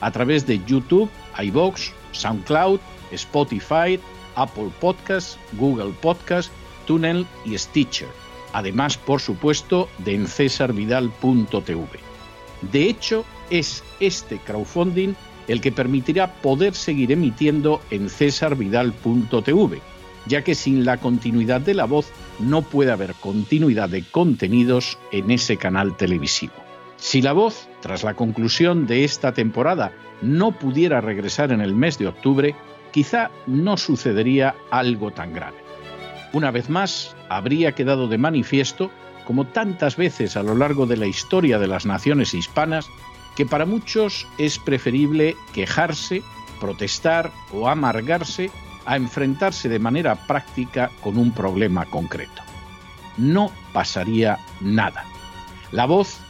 a través de YouTube, iBox, SoundCloud, Spotify, Apple Podcasts, Google Podcasts, Tunnel y Stitcher. Además, por supuesto, de en cesarvidal.tv. De hecho, es este crowdfunding el que permitirá poder seguir emitiendo en cesarvidal.tv, ya que sin la continuidad de la voz no puede haber continuidad de contenidos en ese canal televisivo. Si la voz, tras la conclusión de esta temporada, no pudiera regresar en el mes de octubre, quizá no sucedería algo tan grave. Una vez más, habría quedado de manifiesto como tantas veces a lo largo de la historia de las naciones hispanas, que para muchos es preferible quejarse, protestar o amargarse a enfrentarse de manera práctica con un problema concreto. No pasaría nada. La voz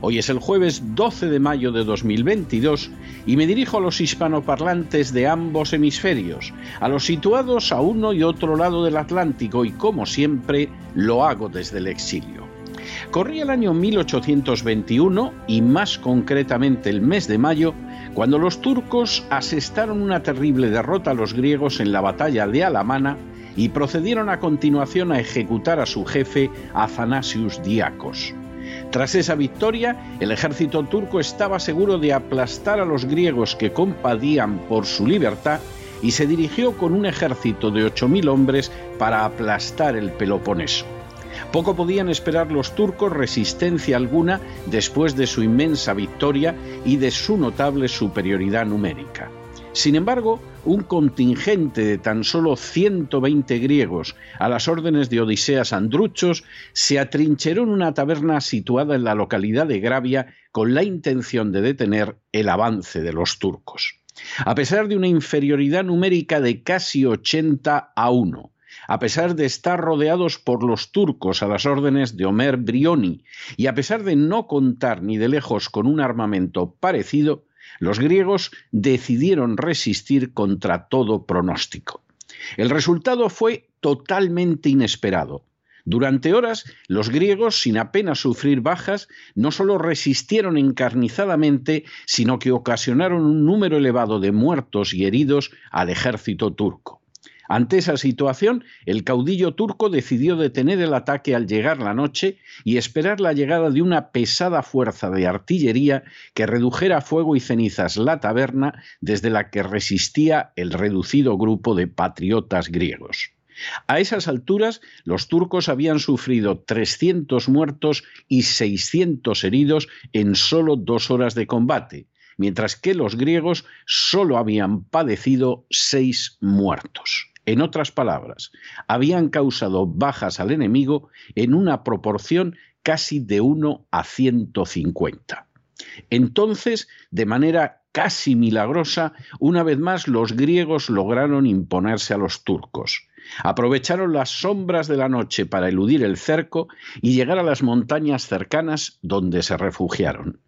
hoy es el jueves 12 de mayo de 2022 y me dirijo a los hispanoparlantes de ambos hemisferios, a los situados a uno y otro lado del Atlántico y como siempre lo hago desde el exilio. Corría el año 1821 y más concretamente el mes de mayo, cuando los turcos asestaron una terrible derrota a los griegos en la batalla de Alamana y procedieron a continuación a ejecutar a su jefe Athanasius Diacos. Tras esa victoria, el ejército turco estaba seguro de aplastar a los griegos que compadían por su libertad y se dirigió con un ejército de 8.000 hombres para aplastar el Peloponeso. Poco podían esperar los turcos resistencia alguna después de su inmensa victoria y de su notable superioridad numérica. Sin embargo, un contingente de tan solo 120 griegos a las órdenes de Odiseas Andruchos se atrincheró en una taberna situada en la localidad de Gravia con la intención de detener el avance de los turcos. A pesar de una inferioridad numérica de casi 80 a 1, a pesar de estar rodeados por los turcos a las órdenes de Omer Brioni y a pesar de no contar ni de lejos con un armamento parecido, los griegos decidieron resistir contra todo pronóstico. El resultado fue totalmente inesperado. Durante horas, los griegos, sin apenas sufrir bajas, no solo resistieron encarnizadamente, sino que ocasionaron un número elevado de muertos y heridos al ejército turco. Ante esa situación, el caudillo turco decidió detener el ataque al llegar la noche y esperar la llegada de una pesada fuerza de artillería que redujera fuego y cenizas la taberna desde la que resistía el reducido grupo de patriotas griegos. A esas alturas, los turcos habían sufrido 300 muertos y 600 heridos en solo dos horas de combate, mientras que los griegos solo habían padecido seis muertos. En otras palabras, habían causado bajas al enemigo en una proporción casi de 1 a 150. Entonces, de manera casi milagrosa, una vez más los griegos lograron imponerse a los turcos. Aprovecharon las sombras de la noche para eludir el cerco y llegar a las montañas cercanas donde se refugiaron.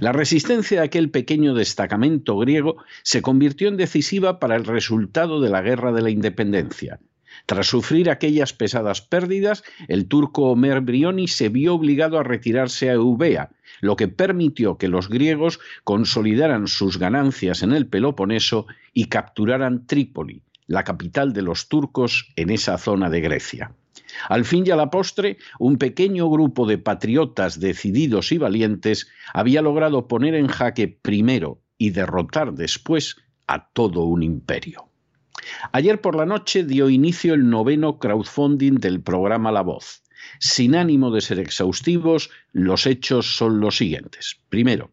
La resistencia de aquel pequeño destacamento griego se convirtió en decisiva para el resultado de la Guerra de la Independencia. Tras sufrir aquellas pesadas pérdidas, el turco Omer Brioni se vio obligado a retirarse a Eubea, lo que permitió que los griegos consolidaran sus ganancias en el Peloponeso y capturaran Trípoli, la capital de los turcos en esa zona de Grecia. Al fin y a la postre, un pequeño grupo de patriotas decididos y valientes había logrado poner en jaque primero y derrotar después a todo un imperio. Ayer por la noche dio inicio el noveno crowdfunding del programa La Voz. Sin ánimo de ser exhaustivos, los hechos son los siguientes. Primero,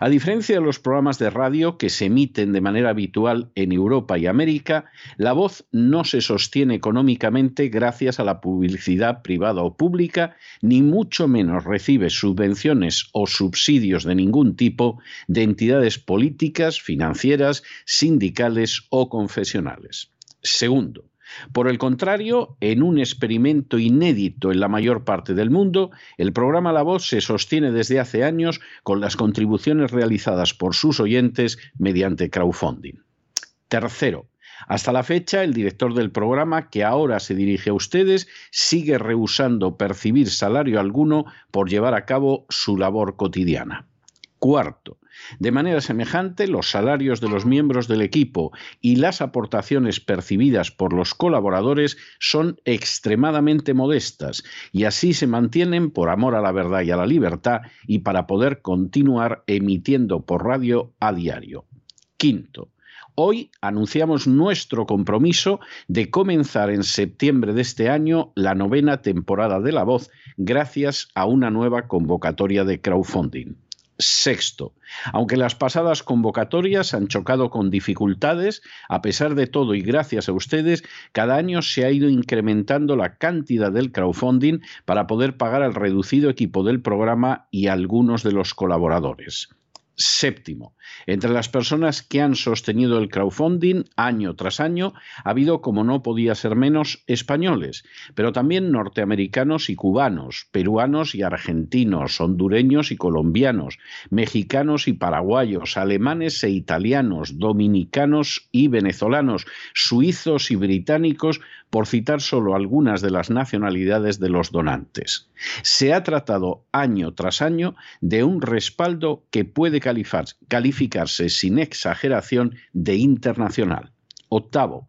a diferencia de los programas de radio que se emiten de manera habitual en Europa y América, la voz no se sostiene económicamente gracias a la publicidad privada o pública, ni mucho menos recibe subvenciones o subsidios de ningún tipo de entidades políticas, financieras, sindicales o confesionales. Segundo, por el contrario, en un experimento inédito en la mayor parte del mundo, el programa La Voz se sostiene desde hace años con las contribuciones realizadas por sus oyentes mediante crowdfunding. Tercero, hasta la fecha, el director del programa, que ahora se dirige a ustedes, sigue rehusando percibir salario alguno por llevar a cabo su labor cotidiana. Cuarto, de manera semejante, los salarios de los miembros del equipo y las aportaciones percibidas por los colaboradores son extremadamente modestas y así se mantienen por amor a la verdad y a la libertad y para poder continuar emitiendo por radio a diario. Quinto, Hoy anunciamos nuestro compromiso de comenzar en septiembre de este año la novena temporada de La Voz gracias a una nueva convocatoria de crowdfunding. Sexto, aunque las pasadas convocatorias han chocado con dificultades, a pesar de todo y gracias a ustedes, cada año se ha ido incrementando la cantidad del crowdfunding para poder pagar al reducido equipo del programa y algunos de los colaboradores. Séptimo, entre las personas que han sostenido el crowdfunding año tras año, ha habido, como no podía ser menos, españoles, pero también norteamericanos y cubanos, peruanos y argentinos, hondureños y colombianos, mexicanos y paraguayos, alemanes e italianos, dominicanos y venezolanos, suizos y británicos, por citar solo algunas de las nacionalidades de los donantes. Se ha tratado año tras año de un respaldo que puede calificarse sin exageración de internacional. Octavo,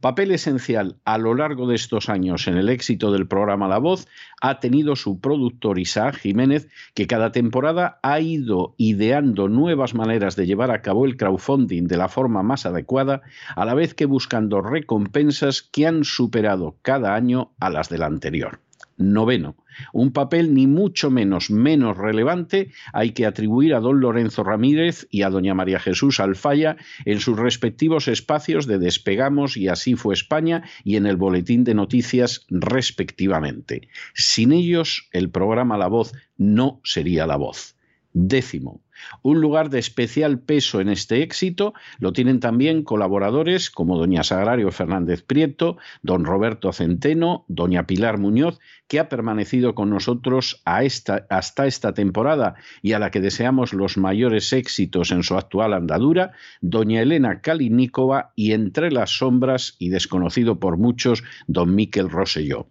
papel esencial a lo largo de estos años en el éxito del programa La Voz ha tenido su productor Isaac Jiménez, que cada temporada ha ido ideando nuevas maneras de llevar a cabo el crowdfunding de la forma más adecuada, a la vez que buscando recompensas que han superado cada año a las del anterior. Noveno, un papel ni mucho menos menos relevante hay que atribuir a don Lorenzo Ramírez y a doña María Jesús Alfaya en sus respectivos espacios de Despegamos y Así fue España y en el Boletín de Noticias respectivamente. Sin ellos, el programa La Voz no sería La Voz. Décimo, Un lugar de especial peso en este éxito lo tienen también colaboradores como doña Sagrario Fernández Prieto, don Roberto Centeno, doña Pilar Muñoz, que ha permanecido con nosotros hasta esta temporada y a la que deseamos los mayores éxitos en su actual andadura, doña Elena Kaliníkova y entre las sombras y desconocido por muchos, don Miquel Rosselló.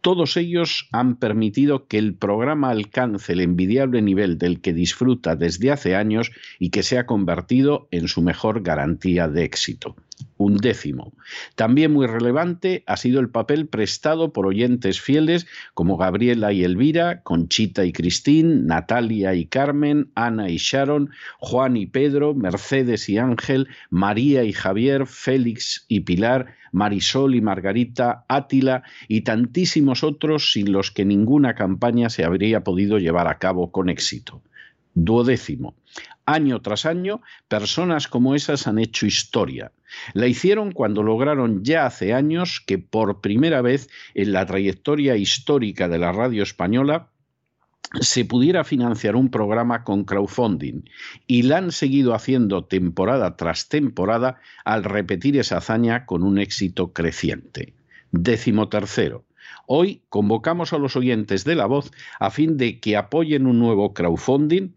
Todos ellos han permitido que el programa alcance el envidiable nivel del que disfruta desde hace años y que se ha convertido en su mejor garantía de éxito. Un décimo. También muy relevante ha sido el papel prestado por oyentes fieles como Gabriela y Elvira, Conchita y Cristín, Natalia y Carmen, Ana y Sharon, Juan y Pedro, Mercedes y Ángel, María y Javier, Félix y Pilar, Marisol y Margarita, Átila y tantísimos otros sin los que ninguna campaña se habría podido llevar a cabo con éxito. Duodécimo. Año tras año, personas como esas han hecho historia. La hicieron cuando lograron ya hace años que por primera vez en la trayectoria histórica de la radio española se pudiera financiar un programa con crowdfunding y la han seguido haciendo temporada tras temporada al repetir esa hazaña con un éxito creciente. Décimo tercero. Hoy convocamos a los oyentes de La Voz a fin de que apoyen un nuevo crowdfunding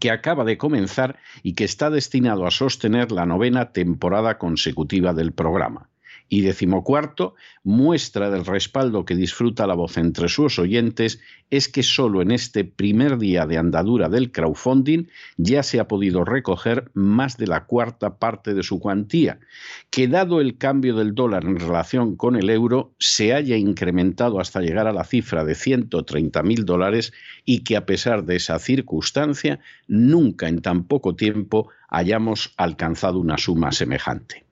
que acaba de comenzar y que está destinado a sostener la novena temporada consecutiva del programa. Y decimocuarto, muestra del respaldo que disfruta la voz entre sus oyentes es que solo en este primer día de andadura del crowdfunding ya se ha podido recoger más de la cuarta parte de su cuantía, que dado el cambio del dólar en relación con el euro se haya incrementado hasta llegar a la cifra de 130 mil dólares y que a pesar de esa circunstancia nunca en tan poco tiempo hayamos alcanzado una suma semejante.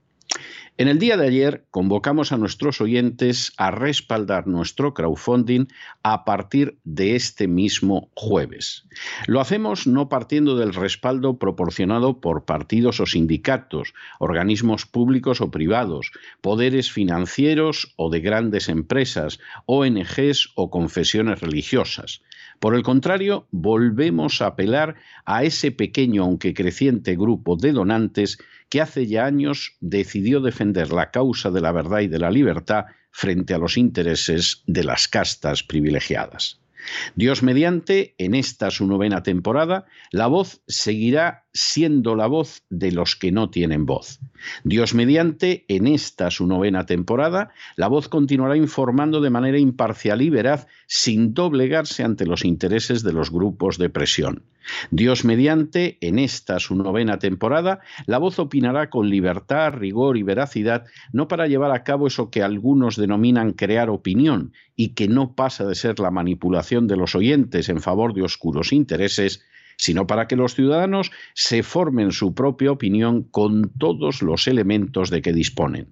En el día de ayer convocamos a nuestros oyentes a respaldar nuestro crowdfunding a partir de este mismo jueves. Lo hacemos no partiendo del respaldo proporcionado por partidos o sindicatos, organismos públicos o privados, poderes financieros o de grandes empresas, ONGs o confesiones religiosas. Por el contrario, volvemos a apelar a ese pequeño aunque creciente grupo de donantes que hace ya años decidió defender la causa de la verdad y de la libertad frente a los intereses de las castas privilegiadas. Dios mediante, en esta su novena temporada, la voz seguirá siendo la voz de los que no tienen voz. Dios mediante, en esta su novena temporada, la voz continuará informando de manera imparcial y veraz sin doblegarse ante los intereses de los grupos de presión. Dios mediante, en esta su novena temporada, la voz opinará con libertad, rigor y veracidad, no para llevar a cabo eso que algunos denominan crear opinión y que no pasa de ser la manipulación de los oyentes en favor de oscuros intereses, sino para que los ciudadanos se formen su propia opinión con todos los elementos de que disponen.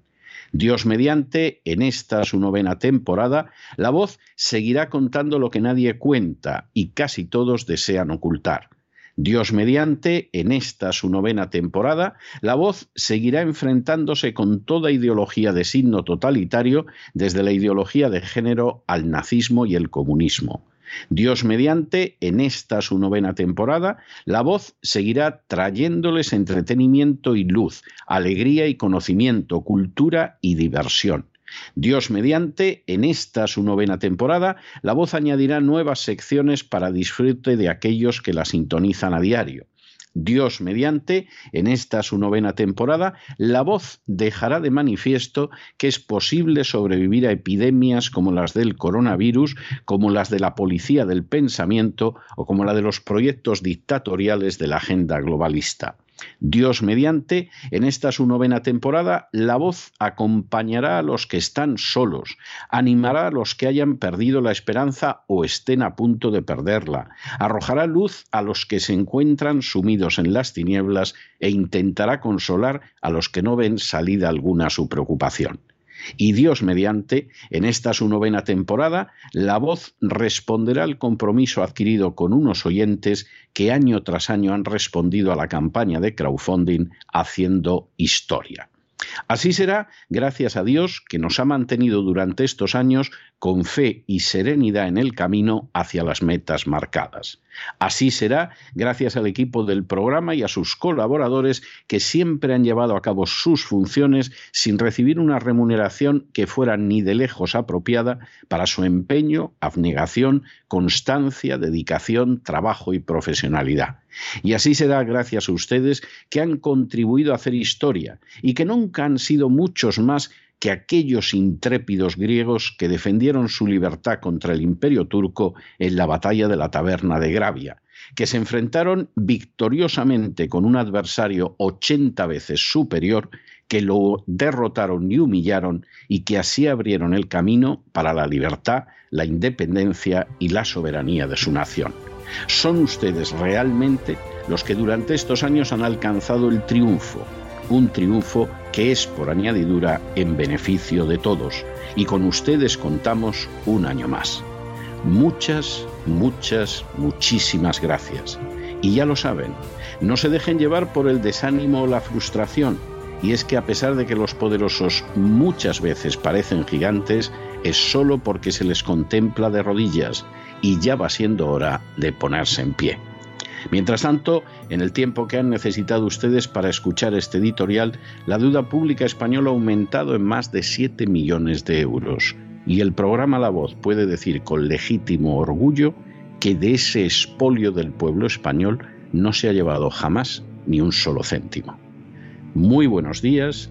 Dios mediante, en esta su novena temporada, la voz seguirá contando lo que nadie cuenta y casi todos desean ocultar. Dios mediante, en esta su novena temporada, la voz seguirá enfrentándose con toda ideología de signo totalitario, desde la ideología de género al nazismo y el comunismo. Dios mediante, en esta su novena temporada, la voz seguirá trayéndoles entretenimiento y luz, alegría y conocimiento, cultura y diversión. Dios mediante, en esta su novena temporada, la voz añadirá nuevas secciones para disfrute de aquellos que la sintonizan a diario. Dios mediante, en esta su novena temporada, la voz dejará de manifiesto que es posible sobrevivir a epidemias como las del coronavirus, como las de la policía del pensamiento o como la de los proyectos dictatoriales de la agenda globalista. Dios mediante, en esta su novena temporada, la voz acompañará a los que están solos, animará a los que hayan perdido la esperanza o estén a punto de perderla, arrojará luz a los que se encuentran sumidos en las tinieblas e intentará consolar a los que no ven salida alguna a su preocupación. Y Dios mediante, en esta su novena temporada, la voz responderá al compromiso adquirido con unos oyentes que año tras año han respondido a la campaña de crowdfunding haciendo historia. Así será gracias a Dios que nos ha mantenido durante estos años con fe y serenidad en el camino hacia las metas marcadas. Así será gracias al equipo del programa y a sus colaboradores que siempre han llevado a cabo sus funciones sin recibir una remuneración que fuera ni de lejos apropiada para su empeño, abnegación, constancia, dedicación, trabajo y profesionalidad. Y así será gracias a ustedes que han contribuido a hacer historia y que nunca han sido muchos más que aquellos intrépidos griegos que defendieron su libertad contra el imperio turco en la batalla de la taberna de Gravia, que se enfrentaron victoriosamente con un adversario ochenta veces superior, que lo derrotaron y humillaron y que así abrieron el camino para la libertad, la independencia y la soberanía de su nación. Son ustedes realmente los que durante estos años han alcanzado el triunfo, un triunfo que es por añadidura en beneficio de todos, y con ustedes contamos un año más. Muchas, muchas, muchísimas gracias. Y ya lo saben, no se dejen llevar por el desánimo o la frustración, y es que a pesar de que los poderosos muchas veces parecen gigantes, es solo porque se les contempla de rodillas, y ya va siendo hora de ponerse en pie. Mientras tanto, en el tiempo que han necesitado ustedes para escuchar este editorial, la deuda pública española ha aumentado en más de 7 millones de euros. Y el programa La Voz puede decir con legítimo orgullo que de ese expolio del pueblo español no se ha llevado jamás ni un solo céntimo. Muy buenos días,